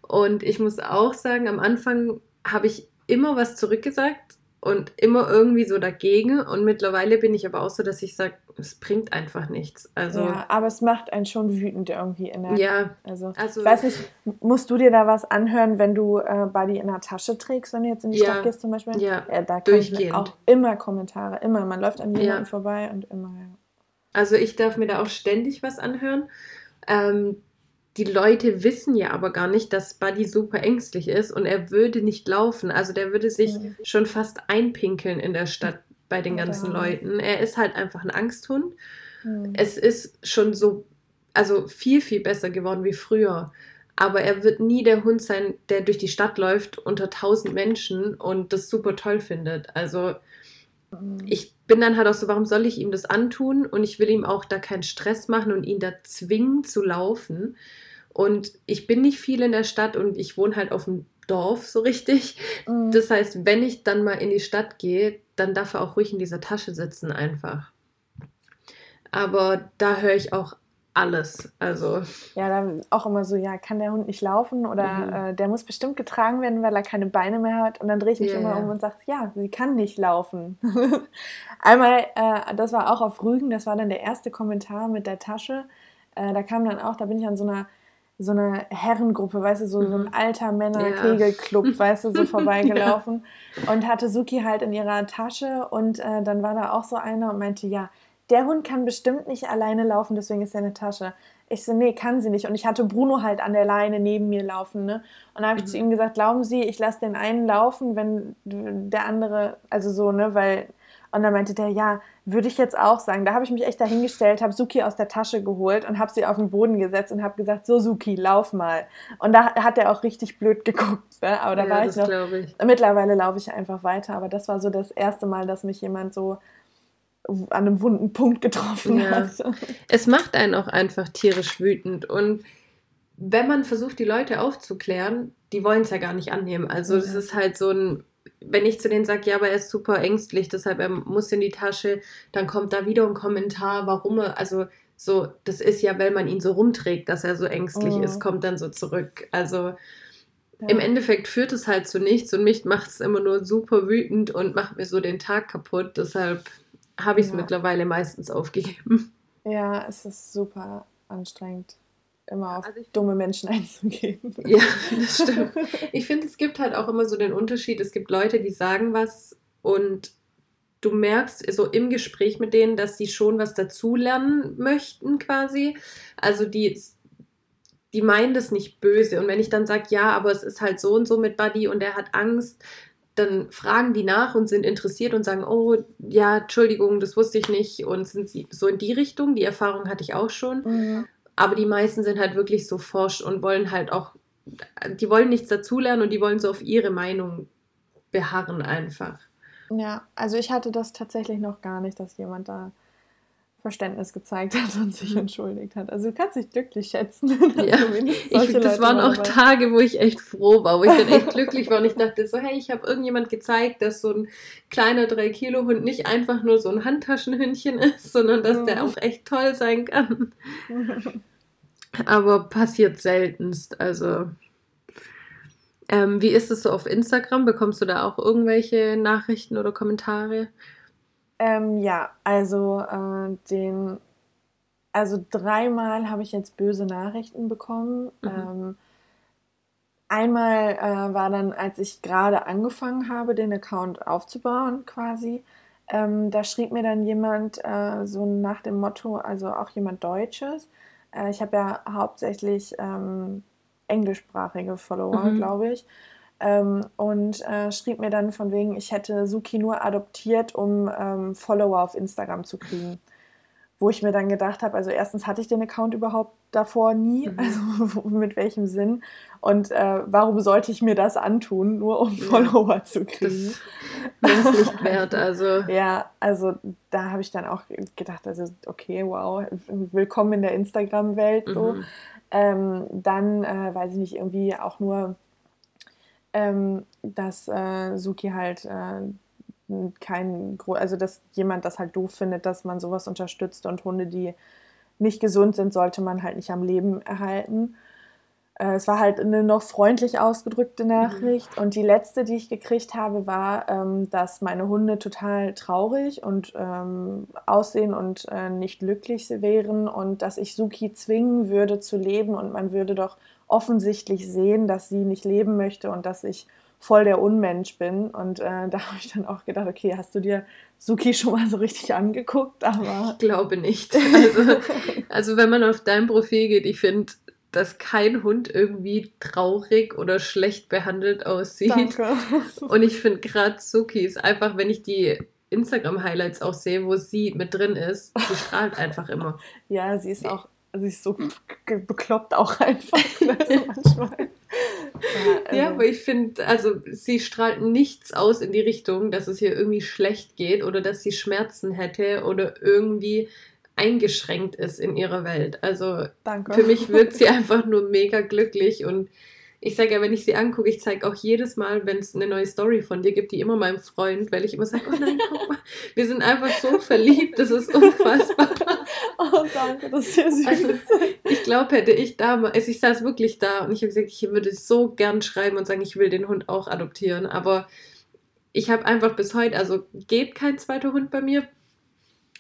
Und ich muss auch sagen, am Anfang habe ich immer was zurückgesagt und immer irgendwie so dagegen. Und mittlerweile bin ich aber auch so, dass ich sage, es bringt einfach nichts. Also, ja, aber es macht einen schon wütend irgendwie in der. Ja. Also, also ich weiß nicht, musst du dir da was anhören, wenn du äh, Buddy in der Tasche trägst, wenn du jetzt in die ja, Stadt gehst zum Beispiel? Ja, ja da kommen auch immer Kommentare, immer. Man läuft an jemanden ja. vorbei und immer, ja. Also ich darf mir da auch ständig was anhören. Ähm, die Leute wissen ja aber gar nicht, dass Buddy super ängstlich ist und er würde nicht laufen. Also der würde sich mhm. schon fast einpinkeln in der Stadt bei den ganzen ja. Leuten. Er ist halt einfach ein Angsthund. Mhm. Es ist schon so, also viel, viel besser geworden wie früher. Aber er wird nie der Hund sein, der durch die Stadt läuft unter tausend Menschen und das super toll findet. Also mhm. ich bin dann halt auch so, warum soll ich ihm das antun? Und ich will ihm auch da keinen Stress machen und ihn da zwingen zu laufen. Und ich bin nicht viel in der Stadt und ich wohne halt auf dem Dorf so richtig. Mhm. Das heißt, wenn ich dann mal in die Stadt gehe, dann darf er auch ruhig in dieser Tasche sitzen einfach. Aber da höre ich auch alles. Also. Ja, dann auch immer so, ja, kann der Hund nicht laufen oder mhm. äh, der muss bestimmt getragen werden, weil er keine Beine mehr hat. Und dann drehe ich mich yeah, immer um und sage, ja, sie kann nicht laufen. Einmal, äh, das war auch auf Rügen, das war dann der erste Kommentar mit der Tasche. Äh, da kam dann auch, da bin ich an so einer so eine Herrengruppe, weißt du, so, so ein mhm. alter Männer-Kegelclub, ja. weißt du, so vorbeigelaufen ja. und hatte Suki halt in ihrer Tasche und äh, dann war da auch so einer und meinte, ja, der Hund kann bestimmt nicht alleine laufen, deswegen ist er eine Tasche. Ich so, nee, kann sie nicht. Und ich hatte Bruno halt an der Leine neben mir laufen, ne? Und dann habe ich mhm. zu ihm gesagt, glauben Sie, ich lasse den einen laufen, wenn der andere, also so, ne, weil und dann meinte der, ja, würde ich jetzt auch sagen. Da habe ich mich echt dahingestellt, habe Suki aus der Tasche geholt und habe sie auf den Boden gesetzt und habe gesagt, so Suki, lauf mal. Und da hat er auch richtig blöd geguckt. Ne? Aber da ja, war ich noch. Ich. Mittlerweile laufe ich einfach weiter. Aber das war so das erste Mal, dass mich jemand so an einem wunden Punkt getroffen ja. hat. Es macht einen auch einfach tierisch wütend. Und wenn man versucht, die Leute aufzuklären, die wollen es ja gar nicht annehmen. Also, das ist halt so ein wenn ich zu denen sage, ja, aber er ist super ängstlich, deshalb er muss in die Tasche, dann kommt da wieder ein Kommentar, warum er, also so, das ist ja, weil man ihn so rumträgt, dass er so ängstlich oh. ist, kommt dann so zurück. Also ja. im Endeffekt führt es halt zu nichts und mich macht es immer nur super wütend und macht mir so den Tag kaputt. Deshalb habe ich es ja. mittlerweile meistens aufgegeben. Ja, es ist super anstrengend immer auf also dumme Menschen einzugehen. Ja, das stimmt. Ich finde, es gibt halt auch immer so den Unterschied. Es gibt Leute, die sagen was und du merkst so im Gespräch mit denen, dass sie schon was dazulernen möchten quasi. Also die, die meinen das nicht böse. Und wenn ich dann sage, ja, aber es ist halt so und so mit Buddy und er hat Angst, dann fragen die nach und sind interessiert und sagen, oh ja, Entschuldigung, das wusste ich nicht und sind sie so in die Richtung. Die Erfahrung hatte ich auch schon. Mhm. Aber die meisten sind halt wirklich so forsch und wollen halt auch, die wollen nichts dazulernen und die wollen so auf ihre Meinung beharren einfach. Ja, also ich hatte das tatsächlich noch gar nicht, dass jemand da Verständnis gezeigt hat und sich mhm. entschuldigt hat. Also du kannst dich glücklich schätzen. Ja. Ich, das waren auch Tage, wo ich echt froh war, wo ich dann echt glücklich war und ich dachte so, hey, ich habe irgendjemand gezeigt, dass so ein kleiner 3-Kilo-Hund nicht einfach nur so ein Handtaschenhündchen ist, sondern dass mhm. der auch echt toll sein kann. Aber passiert seltenst. Also ähm, wie ist es so auf Instagram? Bekommst du da auch irgendwelche Nachrichten oder Kommentare? Ähm, ja, also äh, den, also dreimal habe ich jetzt böse Nachrichten bekommen. Mhm. Ähm, einmal äh, war dann, als ich gerade angefangen habe, den Account aufzubauen quasi, ähm, da schrieb mir dann jemand äh, so nach dem Motto, also auch jemand Deutsches. Äh, ich habe ja hauptsächlich ähm, englischsprachige Follower, mhm. glaube ich. Ähm, und äh, schrieb mir dann von wegen, ich hätte Suki nur adoptiert, um ähm, Follower auf Instagram zu kriegen. Wo ich mir dann gedacht habe, also erstens hatte ich den Account überhaupt davor nie, mhm. also mit welchem Sinn und äh, warum sollte ich mir das antun, nur um ja. Follower zu kriegen? Das ist nicht wert, also. ja, also da habe ich dann auch gedacht, also okay, wow, willkommen in der Instagram-Welt so. Mhm. Ähm, dann, äh, weiß ich nicht, irgendwie auch nur ähm, dass äh, Suki halt äh, kein, also dass jemand das halt doof findet, dass man sowas unterstützt und Hunde, die nicht gesund sind, sollte man halt nicht am Leben erhalten. Äh, es war halt eine noch freundlich ausgedrückte mhm. Nachricht. Mhm. Und die letzte, die ich gekriegt habe, war, ähm, dass meine Hunde total traurig und ähm, aussehen und äh, nicht glücklich wären und dass ich Suki zwingen würde zu leben und man würde doch offensichtlich sehen, dass sie nicht leben möchte und dass ich voll der Unmensch bin. Und äh, da habe ich dann auch gedacht, okay, hast du dir Suki schon mal so richtig angeguckt? Aber ich glaube nicht. Also, also wenn man auf dein Profil geht, ich finde, dass kein Hund irgendwie traurig oder schlecht behandelt aussieht. Danke. Und ich finde gerade Suki ist einfach, wenn ich die Instagram-Highlights auch sehe, wo sie mit drin ist, sie strahlt einfach immer. Ja, sie ist auch sie ist so bekloppt auch einfach ne, manchmal. Ja, also. ja, aber ich finde, also sie strahlt nichts aus in die Richtung, dass es ihr irgendwie schlecht geht oder dass sie Schmerzen hätte oder irgendwie eingeschränkt ist in ihrer Welt. Also Danke. für mich wirkt sie einfach nur mega glücklich und ich sage ja, wenn ich sie angucke, ich zeige auch jedes Mal, wenn es eine neue Story von dir gibt, die immer meinem Freund, weil ich immer sage, oh nein, guck mal, wir sind einfach so verliebt, das ist unfassbar. Oh, danke, das ist sehr süß. Also, ich glaube, hätte ich damals, also ich saß wirklich da und ich habe gesagt, ich würde so gern schreiben und sagen, ich will den Hund auch adoptieren, aber ich habe einfach bis heute, also geht kein zweiter Hund bei mir,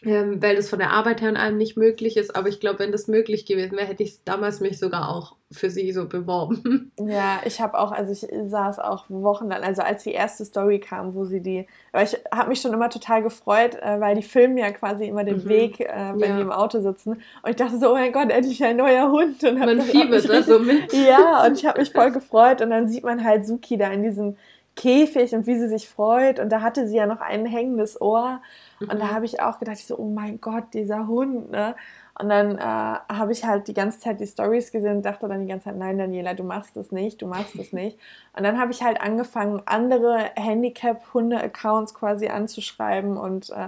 ähm, weil das von der Arbeit her und allem nicht möglich ist. Aber ich glaube, wenn das möglich gewesen wäre, hätte ich damals mich sogar auch für sie so beworben. Ja, ich habe auch, also ich saß auch wochenlang, also als die erste Story kam, wo sie die, weil ich habe mich schon immer total gefreut, äh, weil die filmen ja quasi immer den mhm. Weg, äh, wenn ja. die im Auto sitzen. Und ich dachte so, oh mein Gott, endlich ein neuer Hund. Und man fiebert da so mit. Ja, und ich habe mich voll gefreut. Und dann sieht man halt Suki da in diesem Käfig und wie sie sich freut. Und da hatte sie ja noch ein hängendes Ohr. Und da habe ich auch gedacht, ich so, oh mein Gott, dieser Hund, ne? Und dann äh, habe ich halt die ganze Zeit die Stories gesehen und dachte dann die ganze Zeit, nein, Daniela, du machst das nicht, du machst das nicht. Und dann habe ich halt angefangen, andere Handicap-Hunde-Accounts quasi anzuschreiben und äh,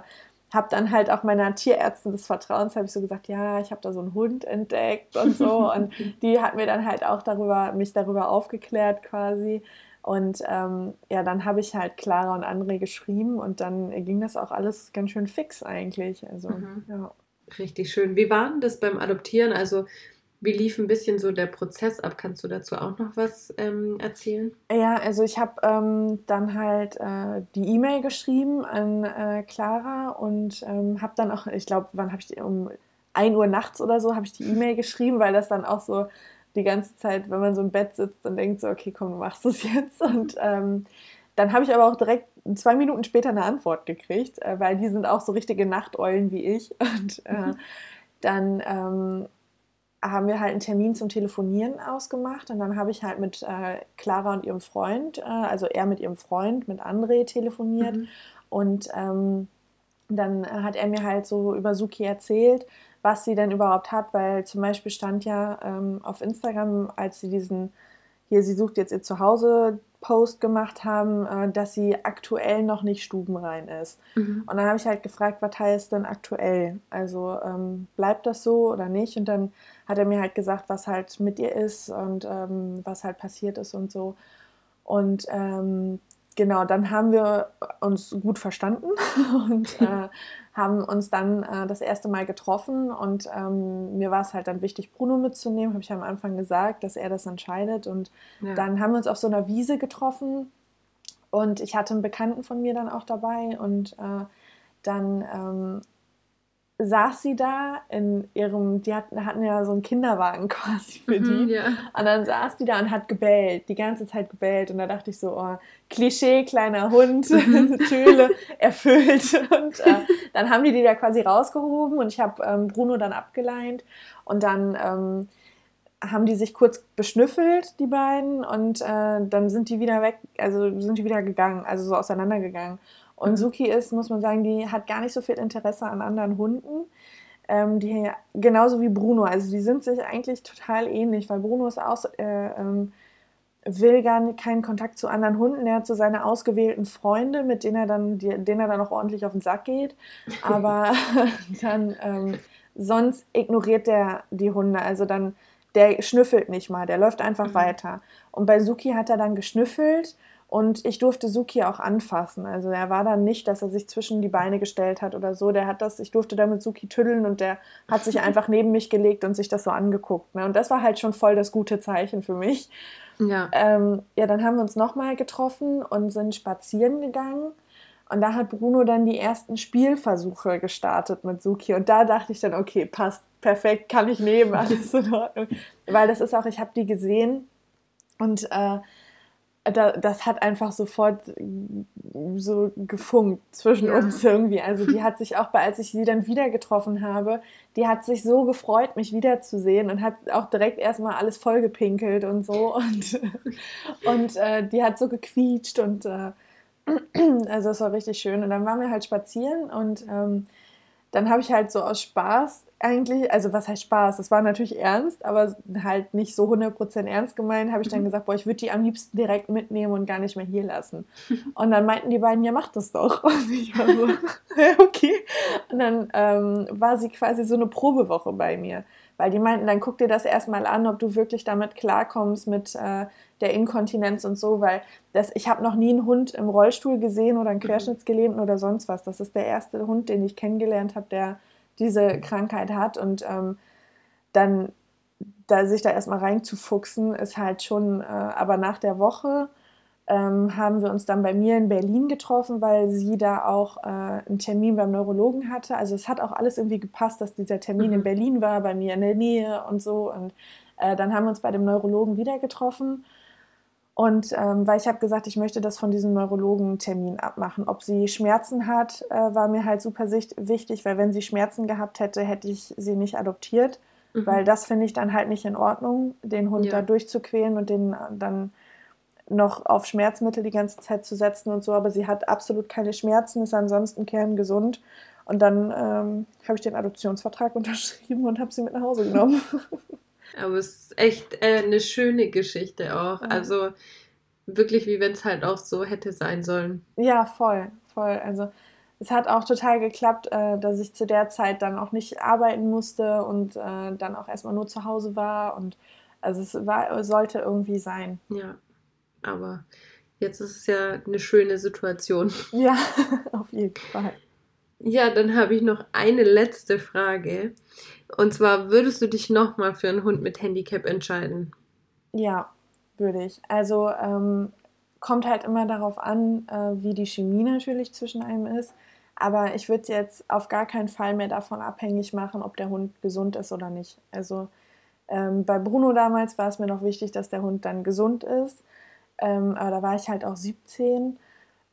habe dann halt auch meiner Tierärztin des Vertrauens, habe ich so gesagt, ja, ich habe da so einen Hund entdeckt und so. und die hat mir dann halt auch darüber, mich darüber aufgeklärt quasi. Und ähm, ja, dann habe ich halt Clara und André geschrieben und dann ging das auch alles ganz schön fix eigentlich. Also, mhm. ja. Richtig schön. Wie war denn das beim Adoptieren? Also, wie lief ein bisschen so der Prozess ab? Kannst du dazu auch noch was ähm, erzählen? Ja, also ich habe ähm, dann halt äh, die E-Mail geschrieben an äh, Clara und ähm, habe dann auch, ich glaube, wann habe ich die, um 1 Uhr nachts oder so, habe ich die E-Mail geschrieben, weil das dann auch so die ganze Zeit, wenn man so im Bett sitzt und denkt so, okay, komm, du machst es jetzt. Und ähm, dann habe ich aber auch direkt zwei Minuten später eine Antwort gekriegt, äh, weil die sind auch so richtige Nachteulen wie ich. Und äh, mhm. dann ähm, haben wir halt einen Termin zum Telefonieren ausgemacht und dann habe ich halt mit äh, Clara und ihrem Freund, äh, also er mit ihrem Freund, mit André telefoniert mhm. und ähm, dann hat er mir halt so über Suki erzählt, was sie denn überhaupt hat, weil zum Beispiel stand ja ähm, auf Instagram, als sie diesen, hier, sie sucht jetzt ihr Zuhause Post gemacht haben, äh, dass sie aktuell noch nicht stubenrein ist. Mhm. Und dann habe ich halt gefragt, was heißt denn aktuell? Also ähm, bleibt das so oder nicht? Und dann hat er mir halt gesagt, was halt mit ihr ist und ähm, was halt passiert ist und so. Und ähm, genau, dann haben wir uns gut verstanden und äh, haben uns dann äh, das erste Mal getroffen und ähm, mir war es halt dann wichtig, Bruno mitzunehmen, habe ich am Anfang gesagt, dass er das entscheidet und ja. dann haben wir uns auf so einer Wiese getroffen und ich hatte einen Bekannten von mir dann auch dabei und äh, dann ähm, saß sie da in ihrem, die hatten, hatten ja so einen Kinderwagen quasi für die. Mhm, ja. Und dann saß die da und hat gebellt, die ganze Zeit gebellt. Und da dachte ich so, oh, Klischee, kleiner Hund, mhm. Töle erfüllt. Und äh, dann haben die die da quasi rausgehoben und ich habe ähm, Bruno dann abgeleint. Und dann ähm, haben die sich kurz beschnüffelt, die beiden. Und äh, dann sind die wieder weg, also sind die wieder gegangen, also so auseinandergegangen. Und. Suki ist, muss man sagen, die hat gar nicht so viel Interesse an anderen Hunden. Ähm, die, genauso wie Bruno. Also die sind sich eigentlich total ähnlich, weil Bruno ist auch, äh, ähm, will gar nicht, keinen Kontakt zu anderen Hunden. Er hat so seine ausgewählten Freunde, mit denen er dann, die, denen er dann auch ordentlich auf den Sack geht. Aber dann ähm, sonst ignoriert der die Hunde. Also dann, der schnüffelt nicht mal, der läuft einfach mhm. weiter. Und bei Suki hat er dann geschnüffelt und ich durfte Suki auch anfassen. Also er war dann nicht, dass er sich zwischen die Beine gestellt hat oder so. Der hat das, ich durfte damit Suki tüddeln und der hat sich einfach neben mich gelegt und sich das so angeguckt. Ne? Und das war halt schon voll das gute Zeichen für mich. Ja. Ähm, ja, dann haben wir uns nochmal getroffen und sind spazieren gegangen. Und da hat Bruno dann die ersten Spielversuche gestartet mit Suki. Und da dachte ich dann, okay, passt perfekt, kann ich nehmen, alles in Ordnung. Weil das ist auch, ich habe die gesehen und äh, das hat einfach sofort so gefunkt zwischen ja. uns irgendwie. Also die hat sich auch, als ich sie dann wieder getroffen habe, die hat sich so gefreut, mich wiederzusehen und hat auch direkt erstmal alles vollgepinkelt und so. Und, und äh, die hat so gequietscht und äh, also es war richtig schön. Und dann waren wir halt spazieren und ähm, dann habe ich halt so aus Spaß eigentlich, also was heißt Spaß? Das war natürlich ernst, aber halt nicht so 100% ernst gemeint, habe ich dann mhm. gesagt, boah, ich würde die am liebsten direkt mitnehmen und gar nicht mehr hier lassen. Und dann meinten die beiden, ja, mach das doch. Und ich war so, okay. Und dann ähm, war sie quasi so eine Probewoche bei mir, weil die meinten, dann guck dir das erstmal an, ob du wirklich damit klarkommst mit äh, der Inkontinenz und so, weil das, ich habe noch nie einen Hund im Rollstuhl gesehen oder einen mhm. Querschnittsgelähmten oder sonst was. Das ist der erste Hund, den ich kennengelernt habe, der diese Krankheit hat und ähm, dann da sich da erstmal reinzufuchsen, ist halt schon, äh, aber nach der Woche ähm, haben wir uns dann bei mir in Berlin getroffen, weil sie da auch äh, einen Termin beim Neurologen hatte. Also es hat auch alles irgendwie gepasst, dass dieser Termin mhm. in Berlin war, bei mir in der Nähe und so. Und äh, dann haben wir uns bei dem Neurologen wieder getroffen. Und ähm, weil ich habe gesagt, ich möchte das von diesem Neurologentermin abmachen. Ob sie Schmerzen hat, äh, war mir halt super wichtig, weil wenn sie Schmerzen gehabt hätte, hätte ich sie nicht adoptiert. Mhm. Weil das finde ich dann halt nicht in Ordnung, den Hund ja. da durchzuquälen und den dann noch auf Schmerzmittel die ganze Zeit zu setzen und so. Aber sie hat absolut keine Schmerzen, ist ansonsten kerngesund. Und dann ähm, habe ich den Adoptionsvertrag unterschrieben und habe sie mit nach Hause genommen. Aber es ist echt äh, eine schöne Geschichte auch. Ja. Also wirklich, wie wenn es halt auch so hätte sein sollen. Ja, voll, voll. Also es hat auch total geklappt, äh, dass ich zu der Zeit dann auch nicht arbeiten musste und äh, dann auch erstmal nur zu Hause war. Und also es war, sollte irgendwie sein. Ja, aber jetzt ist es ja eine schöne Situation. Ja, auf jeden Fall. Ja, dann habe ich noch eine letzte Frage. Und zwar, würdest du dich nochmal für einen Hund mit Handicap entscheiden? Ja, würde ich. Also ähm, kommt halt immer darauf an, äh, wie die Chemie natürlich zwischen einem ist. Aber ich würde jetzt auf gar keinen Fall mehr davon abhängig machen, ob der Hund gesund ist oder nicht. Also ähm, bei Bruno damals war es mir noch wichtig, dass der Hund dann gesund ist. Ähm, aber da war ich halt auch 17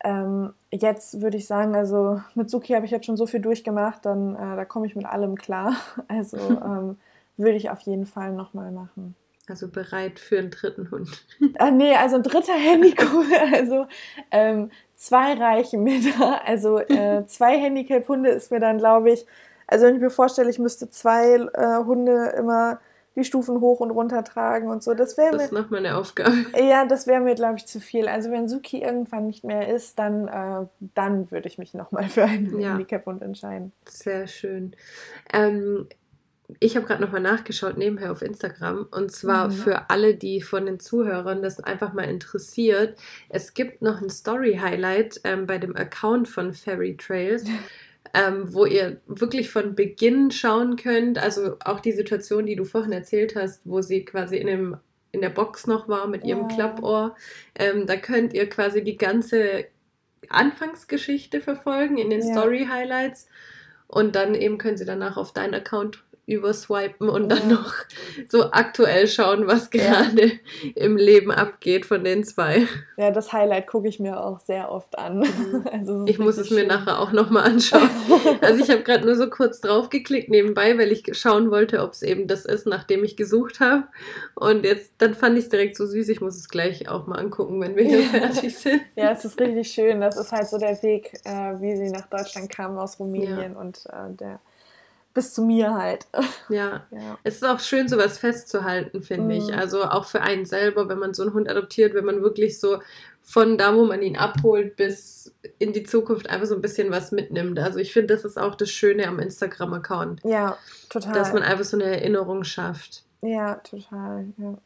ähm, jetzt würde ich sagen, also mit Suki habe ich jetzt schon so viel durchgemacht, dann äh, da komme ich mit allem klar. Also ähm, würde ich auf jeden Fall nochmal machen. Also bereit für einen dritten Hund. Ah, nee, also ein dritter Handicap, also ähm, zwei reichen mir da. Also äh, zwei Handicap-Hunde ist mir dann, glaube ich, also wenn ich mir vorstelle, ich müsste zwei äh, Hunde immer die Stufen hoch und runter tragen und so. Das wäre Das ist noch meine Aufgabe. Ja, das wäre mir, glaube ich, zu viel. Also wenn Suki irgendwann nicht mehr ist, dann, äh, dann würde ich mich nochmal für einen ja. Handicap-Hund entscheiden. Sehr schön. Ähm, ich habe gerade nochmal nachgeschaut nebenher auf Instagram und zwar mhm. für alle, die von den Zuhörern das einfach mal interessiert. Es gibt noch ein Story-Highlight ähm, bei dem Account von Fairy Trails. ähm, wo ihr wirklich von Beginn schauen könnt. Also auch die Situation, die du vorhin erzählt hast, wo sie quasi in dem in der Box noch war mit ihrem ja. Klappohr. Ähm, da könnt ihr quasi die ganze Anfangsgeschichte verfolgen in den ja. Story Highlights. Und dann eben können sie danach auf deinen Account überswipen und dann noch so aktuell schauen, was gerade ja. im Leben abgeht von den zwei. Ja, das Highlight gucke ich mir auch sehr oft an. Mhm. Also ich muss es mir schön. nachher auch nochmal anschauen. also ich habe gerade nur so kurz drauf geklickt nebenbei, weil ich schauen wollte, ob es eben das ist, nachdem ich gesucht habe. Und jetzt, dann fand ich es direkt so süß. Ich muss es gleich auch mal angucken, wenn wir hier fertig sind. Ja, es ist richtig schön. Das ist halt so der Weg, äh, wie sie nach Deutschland kamen aus Rumänien ja. und äh, der bis zu mir halt. Ja. ja. Es ist auch schön, sowas festzuhalten, finde mhm. ich. Also auch für einen selber, wenn man so einen Hund adoptiert, wenn man wirklich so von da, wo man ihn abholt, bis in die Zukunft einfach so ein bisschen was mitnimmt. Also ich finde, das ist auch das Schöne am Instagram-Account. Ja, total. Dass man einfach so eine Erinnerung schafft. Ja, total. Ja.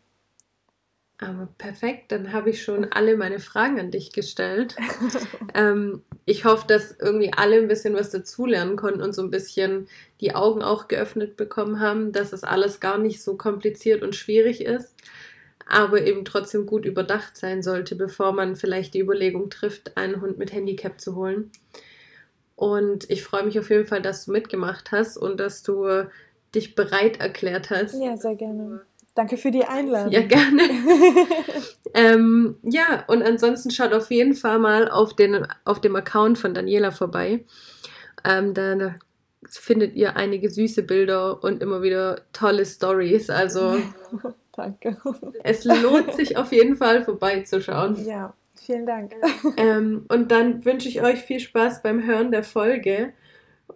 Aber perfekt, dann habe ich schon alle meine Fragen an dich gestellt. ähm, ich hoffe, dass irgendwie alle ein bisschen was dazulernen konnten und so ein bisschen die Augen auch geöffnet bekommen haben, dass es alles gar nicht so kompliziert und schwierig ist, aber eben trotzdem gut überdacht sein sollte, bevor man vielleicht die Überlegung trifft, einen Hund mit Handicap zu holen. Und ich freue mich auf jeden Fall, dass du mitgemacht hast und dass du dich bereit erklärt hast. Ja, sehr gerne Danke für die Einladung. Ja, gerne. ähm, ja, und ansonsten schaut auf jeden Fall mal auf, den, auf dem Account von Daniela vorbei. Ähm, da findet ihr einige süße Bilder und immer wieder tolle Stories. Also Danke. Es lohnt sich auf jeden Fall vorbeizuschauen. Ja, vielen Dank. Ähm, und dann wünsche ich euch viel Spaß beim Hören der Folge.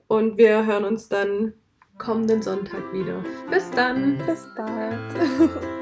Und wir hören uns dann kommenden Sonntag wieder. Bis dann. Bis bald.